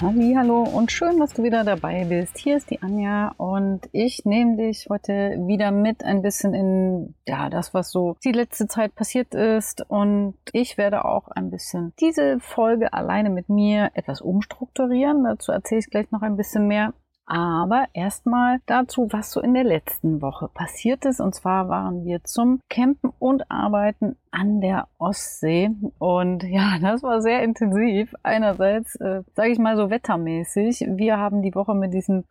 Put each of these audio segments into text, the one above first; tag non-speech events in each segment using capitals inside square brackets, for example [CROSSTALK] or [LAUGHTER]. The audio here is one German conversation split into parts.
Hallo und schön, dass du wieder dabei bist. Hier ist die Anja und ich nehme dich heute wieder mit ein bisschen in ja, das, was so die letzte Zeit passiert ist und ich werde auch ein bisschen diese Folge alleine mit mir etwas umstrukturieren. Dazu erzähle ich gleich noch ein bisschen mehr. Aber erstmal dazu, was so in der letzten Woche passiert ist. Und zwar waren wir zum Campen und Arbeiten an der Ostsee. Und ja, [LAUGHS] das war sehr intensiv. Einerseits, äh, sage ich mal so wettermäßig. Wir haben die Woche mit diesem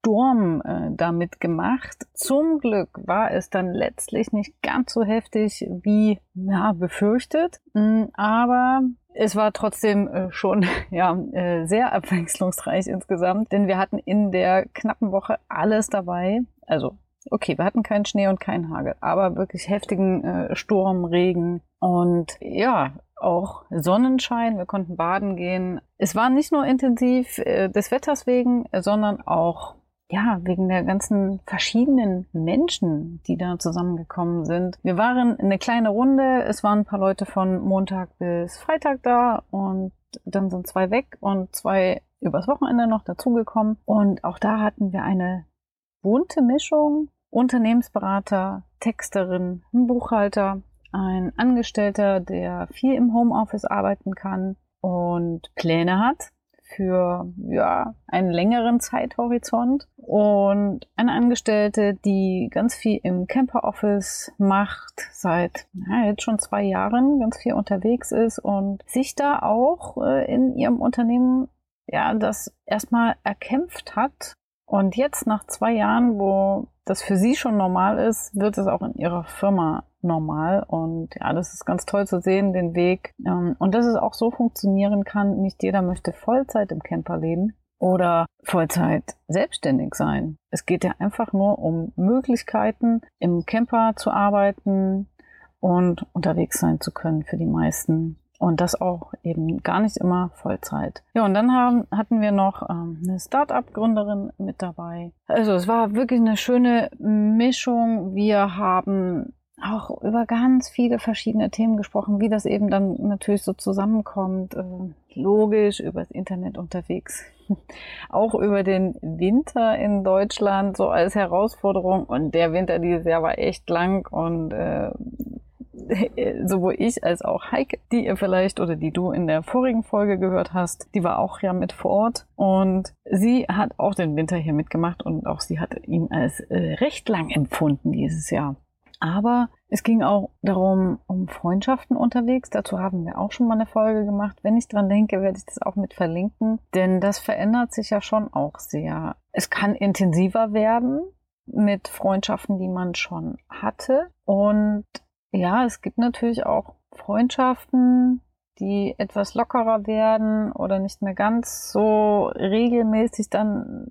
Sturm äh, damit gemacht. Zum Glück war es dann letztlich nicht ganz so heftig wie ja, befürchtet. Mm, aber es war trotzdem äh, schon [LAUGHS] ja, äh, sehr abwechslungsreich insgesamt, denn wir hatten in der knappen Woche alles dabei. Also, okay, wir hatten keinen Schnee und keinen Hagel, aber wirklich heftigen äh, Sturm, Regen und ja, auch Sonnenschein. Wir konnten baden gehen. Es war nicht nur intensiv des Wetters wegen, sondern auch ja, wegen der ganzen verschiedenen Menschen, die da zusammengekommen sind. Wir waren eine kleine Runde, es waren ein paar Leute von Montag bis Freitag da und dann sind zwei weg und zwei übers Wochenende noch dazugekommen. Und auch da hatten wir eine bunte Mischung. Unternehmensberater, Texterin, ein Buchhalter, ein Angestellter, der viel im Homeoffice arbeiten kann und Pläne hat für ja, einen längeren Zeithorizont. Und eine Angestellte, die ganz viel im Camper Office macht, seit ja, jetzt schon zwei Jahren ganz viel unterwegs ist und sich da auch äh, in ihrem Unternehmen ja das erstmal erkämpft hat und jetzt nach zwei Jahren, wo das für sie schon normal ist, wird es auch in ihrer Firma normal. Und ja, das ist ganz toll zu sehen, den Weg. Ähm, und dass es auch so funktionieren kann. Nicht jeder möchte Vollzeit im Camper leben oder Vollzeit selbstständig sein. Es geht ja einfach nur um Möglichkeiten, im Camper zu arbeiten und unterwegs sein zu können für die meisten. Und das auch eben gar nicht immer Vollzeit. Ja, und dann haben, hatten wir noch ähm, eine Start-up-Gründerin mit dabei. Also es war wirklich eine schöne Mischung. Wir haben auch über ganz viele verschiedene Themen gesprochen, wie das eben dann natürlich so zusammenkommt. Äh, logisch, übers Internet unterwegs. [LAUGHS] auch über den Winter in Deutschland so als Herausforderung. Und der Winter dieses Jahr war echt lang und äh, [LAUGHS] sowohl ich als auch Heike, die ihr vielleicht oder die du in der vorigen Folge gehört hast, die war auch ja mit vor Ort und sie hat auch den Winter hier mitgemacht und auch sie hat ihn als äh, recht lang empfunden dieses Jahr. Aber es ging auch darum, um Freundschaften unterwegs. Dazu haben wir auch schon mal eine Folge gemacht. Wenn ich dran denke, werde ich das auch mit verlinken. Denn das verändert sich ja schon auch sehr. Es kann intensiver werden mit Freundschaften, die man schon hatte. Und ja, es gibt natürlich auch Freundschaften, die etwas lockerer werden oder nicht mehr ganz so regelmäßig dann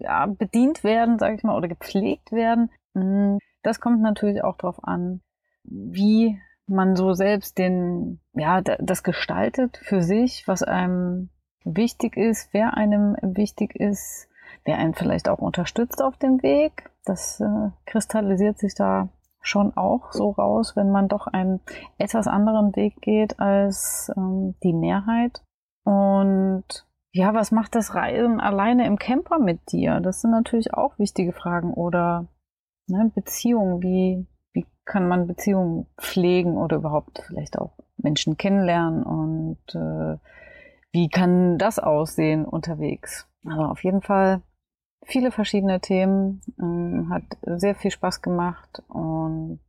ja, bedient werden, sage ich mal, oder gepflegt werden. Hm, das kommt natürlich auch darauf an, wie man so selbst den, ja, das gestaltet für sich, was einem wichtig ist, wer einem wichtig ist, wer einen vielleicht auch unterstützt auf dem Weg. Das äh, kristallisiert sich da schon auch so raus, wenn man doch einen etwas anderen Weg geht als ähm, die Mehrheit. Und ja, was macht das Reisen alleine im Camper mit dir? Das sind natürlich auch wichtige Fragen. Oder ne, Beziehungen, wie, wie kann man Beziehungen pflegen oder überhaupt vielleicht auch Menschen kennenlernen und äh, wie kann das aussehen unterwegs? Also auf jeden Fall viele verschiedene Themen, ähm, hat sehr viel Spaß gemacht und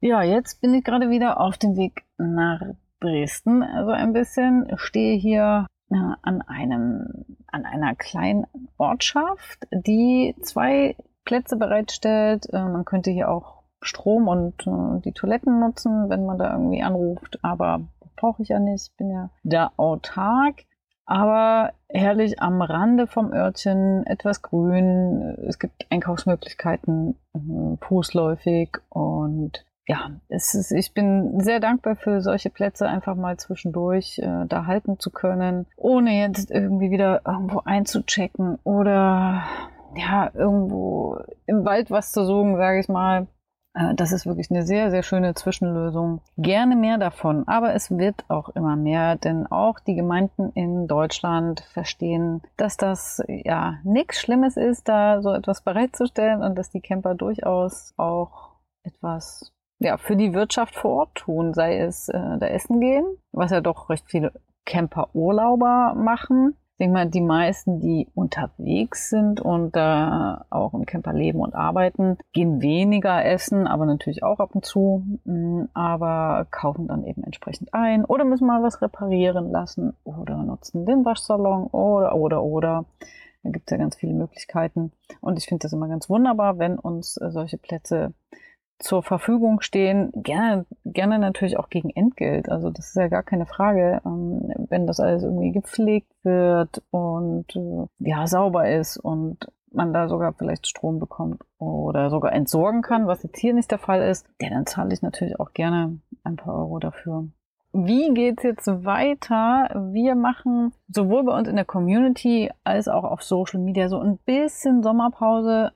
ja, jetzt bin ich gerade wieder auf dem Weg nach Dresden, also ein bisschen. Stehe hier äh, an einem an einer kleinen Ortschaft, die zwei Plätze bereitstellt. Äh, man könnte hier auch Strom und äh, die Toiletten nutzen, wenn man da irgendwie anruft, aber brauche ich ja nicht, ich bin ja da autark aber herrlich am Rande vom Örtchen, etwas grün. Es gibt Einkaufsmöglichkeiten, äh, fußläufig und ja, es ist, ich bin sehr dankbar für solche Plätze, einfach mal zwischendurch äh, da halten zu können, ohne jetzt irgendwie wieder irgendwo einzuchecken oder ja, irgendwo im Wald was zu suchen, sage ich mal. Äh, das ist wirklich eine sehr, sehr schöne Zwischenlösung. Gerne mehr davon, aber es wird auch immer mehr, denn auch die Gemeinden in Deutschland verstehen, dass das ja nichts Schlimmes ist, da so etwas bereitzustellen und dass die Camper durchaus auch etwas ja, für die Wirtschaft vor Ort tun, sei es äh, da essen gehen, was ja doch recht viele Camper-Urlauber machen. Ich denke mal, die meisten, die unterwegs sind und da äh, auch im Camper leben und arbeiten, gehen weniger essen, aber natürlich auch ab und zu, mh, mm, aber kaufen dann eben entsprechend ein oder müssen mal was reparieren lassen oder nutzen den Waschsalon oder, oder, oder. Da gibt es ja ganz viele Möglichkeiten. Und ich finde das immer ganz wunderbar, wenn uns äh, solche Plätze zur Verfügung stehen, gerne, gerne natürlich auch gegen Entgelt. Also das ist ja gar keine Frage, ähm, wenn das alles irgendwie gepflegt wird und äh, ja sauber ist und man da sogar vielleicht Strom bekommt oder sogar entsorgen kann, was jetzt hier nicht der Fall ist, ja, dann zahle ich natürlich auch gerne ein paar Euro dafür wie geht's jetzt weiter? Wir machen sowohl bei uns in der Community als auch auf Social Media so ein bisschen Sommerpause.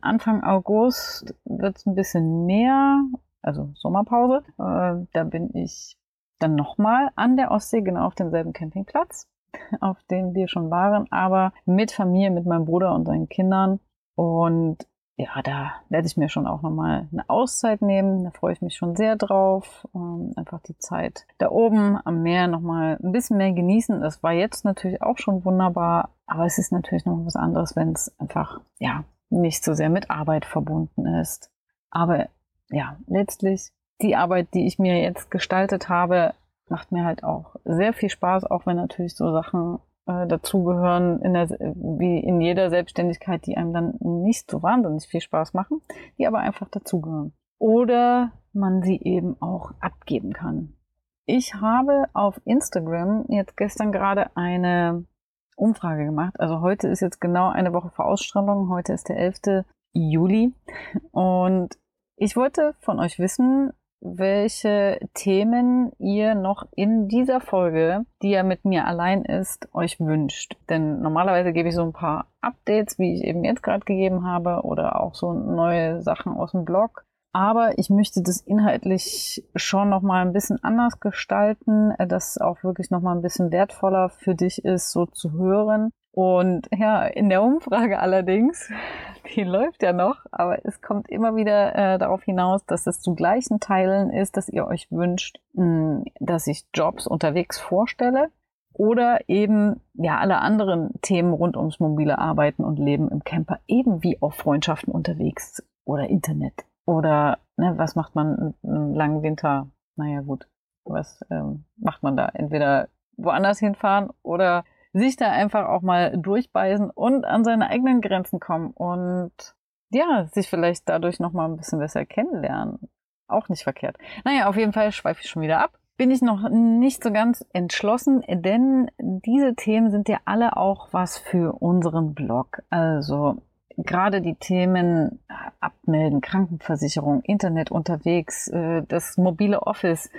Anfang August wird's ein bisschen mehr, also Sommerpause. Äh, da bin ich dann nochmal an der Ostsee, genau auf demselben Campingplatz, auf dem wir schon waren, aber mit Familie, mit meinem Bruder und seinen Kindern. Und ja, da werde ich mir schon auch nochmal eine Auszeit nehmen. Da freue ich mich schon sehr drauf. Ähm, einfach die Zeit da oben am Meer nochmal ein bisschen mehr genießen. Das war jetzt natürlich auch schon wunderbar, aber es ist natürlich noch was anderes, wenn es einfach, ja, nicht so sehr mit Arbeit verbunden ist. Aber ja, letztlich die Arbeit, die ich mir jetzt gestaltet habe, macht mir halt auch sehr viel Spaß, auch wenn natürlich so Sachen äh, dazugehören, in der, wie in jeder Selbstständigkeit, die einem dann nicht so wahnsinnig viel Spaß machen, die aber einfach dazugehören. Oder man sie eben auch abgeben kann. Ich habe auf Instagram jetzt gestern gerade eine Umfrage gemacht. Also heute ist jetzt genau eine Woche vor Ausstrahlung. Heute ist der 11. Juli. Und ich wollte von euch wissen, welche Themen ihr noch in dieser Folge, die ja mit mir allein ist, euch wünscht. Denn normalerweise gebe ich so ein paar Updates, wie ich eben jetzt gerade gegeben habe, oder auch so neue Sachen aus dem Blog. Aber ich möchte das inhaltlich schon noch mal ein bisschen anders gestalten, dass auch wirklich noch mal ein bisschen wertvoller für dich ist, so zu hören. Und ja, in der Umfrage allerdings [LAUGHS] die läuft ja noch, aber es kommt immer wieder äh, darauf hinaus, dass es zu gleichen Teilen ist, dass ihr euch wünscht, mh, hm, dass ich Jobs unterwegs vorstelle oder eben ja alle anderen Themen rund ums mobile Arbeiten und Leben im Camper, eben wie auch Freundschaften unterwegs oder Internet oder ne, was macht man im langen Winter? Naja gut, was ähm, macht man da? Entweder woanders hinfahren oder sich da einfach auch mal durchbeißen und an seine eigenen Grenzen kommen und ja, sich vielleicht dadurch noch mal ein bisschen besser kennenlernen. Auch nicht verkehrt. Naja, auf jeden Fall schweife ich schon wieder ab. Bin ich noch nicht so ganz entschlossen, denn diese Themen sind ja alle auch was für unseren Blog. Also gerade die Themen Abmelden, Krankenversicherung, Internet unterwegs, äh, das mobile Office,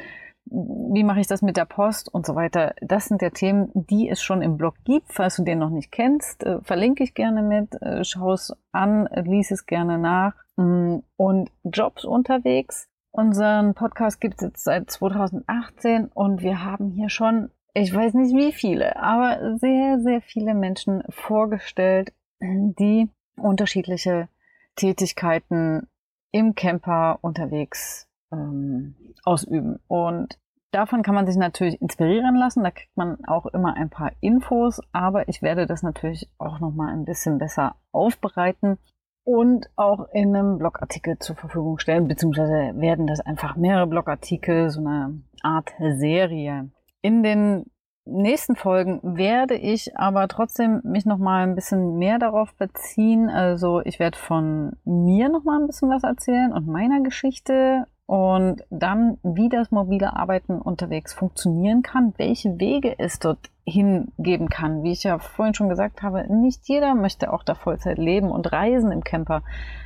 wie mache ich das mit der Post und so weiter. Das sind ja Themen, die es schon im Blog gibt. Falls du den noch nicht kennst, äh, verlinke ich gerne mit, äh, schau es an, lies es gerne nach. Mm, und Jobs unterwegs. Unseren Podcast gibt es jetzt seit 2018 und wir haben hier schon, ich weiß nicht wie viele, aber sehr, sehr viele Menschen vorgestellt, die unterschiedliche Tätigkeiten im Camper unterwegs ähm, ausüben. Und davon kann man sich natürlich inspirieren lassen. Da kriegt man auch immer ein paar Infos, aber ich werde das natürlich auch noch mal ein bisschen besser aufbereiten und auch in einem Blogartikel zur Verfügung stellen, beziehungsweise werden das einfach mehrere Blogartikel, so eine Art Serie. In den nächsten Folgen werde ich aber trotzdem mich noch mal ein bisschen mehr darauf beziehen. Also ich werde von mir noch mal ein bisschen was erzählen und meiner Geschichte und dann, wie das mobile Arbeiten unterwegs funktionieren kann, welche Wege es dort hingeben kann. Wie ich ja vorhin schon gesagt habe, nicht jeder möchte auch da Vollzeit leben und reisen im Camper.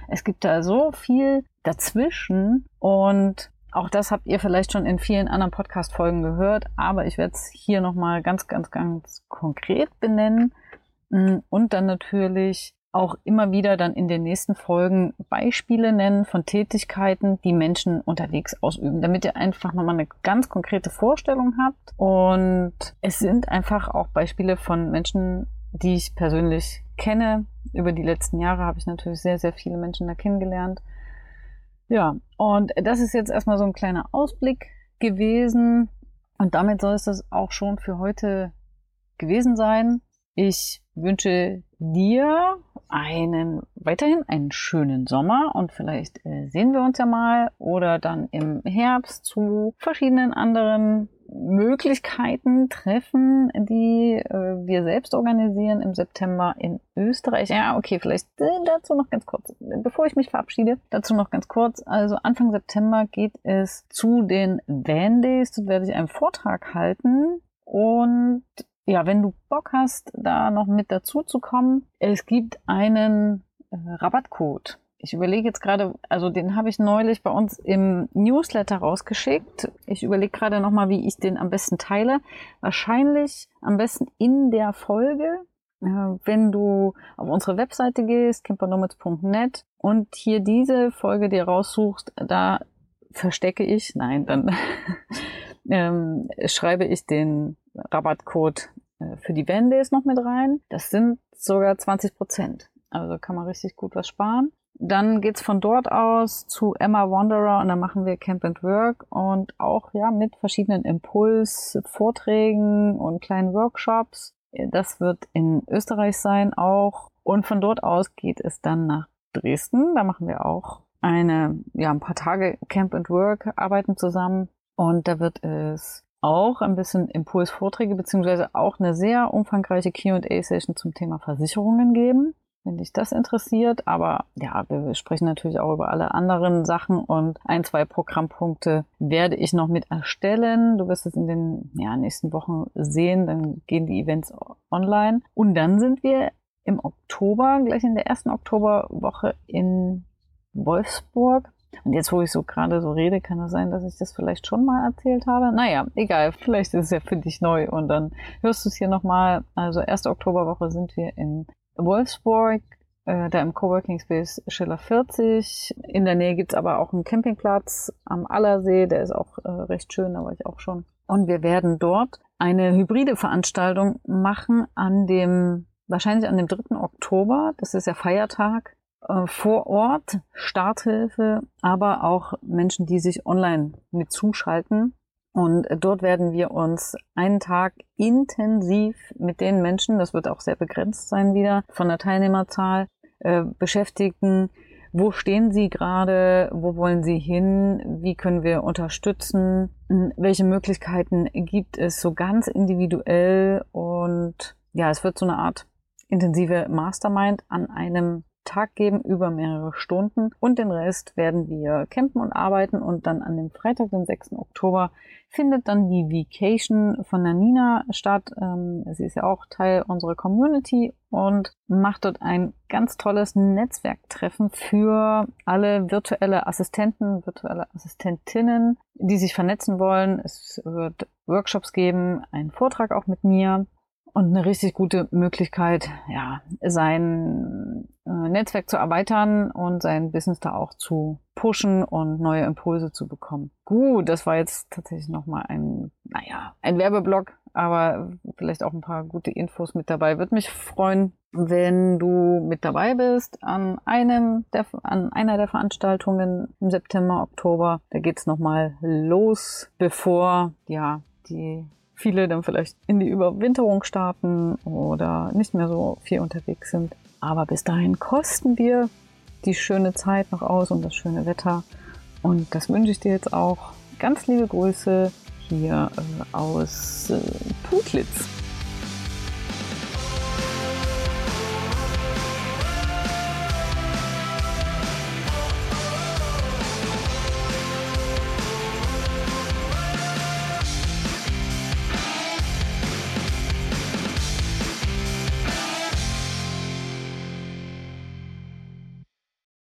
Es gibt da so viel dazwischen und auch das habt ihr vielleicht schon in vielen anderen Podcast-Folgen gehört, aber ich werde es hier nochmal ganz, ganz, ganz konkret benennen und dann natürlich auch immer wieder dann in den nächsten Folgen Beispiele nennen von Tätigkeiten, die Menschen unterwegs ausüben, damit ihr einfach nochmal eine ganz konkrete Vorstellung habt. Und es sind einfach auch Beispiele von Menschen, die ich persönlich kenne. Über die letzten Jahre habe ich natürlich sehr, sehr viele Menschen da kennengelernt. Ja, und das ist jetzt erstmal so ein kleiner Ausblick gewesen. Und damit soll es das auch schon für heute gewesen sein. Ich wünsche dir einen weiterhin einen schönen Sommer und vielleicht äh, sehen wir uns ja mal oder dann im Herbst zu verschiedenen anderen Möglichkeiten treffen, die äh, wir selbst organisieren im September in Österreich. Ja, okay, vielleicht äh, dazu noch ganz kurz, bevor ich mich verabschiede, dazu noch ganz kurz. Also Anfang September geht es zu den Van Days. Dort werde ich einen Vortrag halten und ja, wenn du Bock hast, da noch mit dazu zu kommen, es gibt einen äh, Rabattcode. Ich überlege jetzt gerade, also den habe ich neulich bei uns im Newsletter rausgeschickt. Ich überlege gerade nochmal, wie ich den am besten teile. Wahrscheinlich am besten in der Folge, äh, wenn du auf unsere Webseite gehst, campernomads.net und hier diese Folge dir raussuchst, da verstecke ich, nein, dann [LAUGHS] ähm, schreibe ich den Rabattcode äh, für die Wendays noch mit rein. Das sind sogar 20 Prozent. Also kann man richtig gut was sparen. Dann geht's von dort aus zu Emma Wanderer und dann machen wir Camp and Work und auch ja mit verschiedenen Impuls-Vorträgen und kleinen Workshops. Das wird in Österreich sein auch. Und von dort aus geht es dann nach Dresden. Da machen wir auch eine, ja, ein paar Tage Camp and Work, arbeiten zusammen. Und da wird es auch ein bisschen Impulsvorträge beziehungsweise auch eine sehr umfangreiche Q&A-Session zum Thema Versicherungen geben, wenn dich das interessiert. Aber ja, wir sprechen natürlich auch über alle anderen Sachen und ein, zwei Programmpunkte werde ich noch mit erstellen. Du wirst es in den ja, nächsten Wochen sehen, dann gehen die Events online. Und dann sind wir im Oktober, gleich in der ersten Oktoberwoche in Wolfsburg und jetzt, wo ich so gerade so rede, kann es sein, dass ich das vielleicht schon mal erzählt habe. Naja, egal, [LAUGHS] vielleicht ist es ja für dich neu und dann hörst du es hier nochmal. Also erste Oktoberwoche sind wir in Wolfsburg, äh, da im Coworking Space Schiller 40. In der Nähe gibt's aber auch einen Campingplatz am Allersee, der ist auch äh, recht schön, da war ich auch schon. Und wir werden dort eine hybride Veranstaltung machen an dem, wahrscheinlich an dem 3. Oktober, das ist ja Feiertag äh, vor Ort, Starthilfe, aber auch Menschen, die sich online mit zuschalten. Und dort werden wir uns einen Tag intensiv mit den Menschen, das wird auch sehr begrenzt sein wieder von der Teilnehmerzahl, äh, beschäftigen. Wo stehen Sie gerade? Wo wollen Sie hin? Wie können wir unterstützen? Welche Möglichkeiten gibt es so ganz individuell? Und ja, es wird so eine Art intensive Mastermind an einem Tag geben über mehrere Stunden und den Rest werden wir campen und arbeiten und dann an dem Freitag, den 6. Oktober, findet dann die Vacation von der Nina statt. Ähm, sie ist ja auch Teil unserer Community und macht dort ein ganz tolles Netzwerktreffen für alle virtuelle Assistenten, virtuelle Assistentinnen, die sich vernetzen wollen. Es wird Workshops geben, einen Vortrag auch mit mir und eine richtig gute Möglichkeit, ja, sein äh, Netzwerk zu erweitern und sein Business da auch zu pushen und neue Impulse zu bekommen. Gut, das war jetzt tatsächlich nochmal ein, naja, ein Werbeblock, aber vielleicht auch ein paar gute Infos mit dabei. Würde mich freuen, wenn du mit dabei bist an einem der, an einer der Veranstaltungen im September, Oktober. Da geht's nochmal los, bevor, ja, die viele dann vielleicht in die Überwinterung starten oder nicht mehr so viel unterwegs sind. Aber bis dahin kosten wir die schöne Zeit noch aus und das schöne Wetter. Und das wünsche ich dir jetzt auch. Ganz liebe Grüße hier äh, aus äh, Putlitz.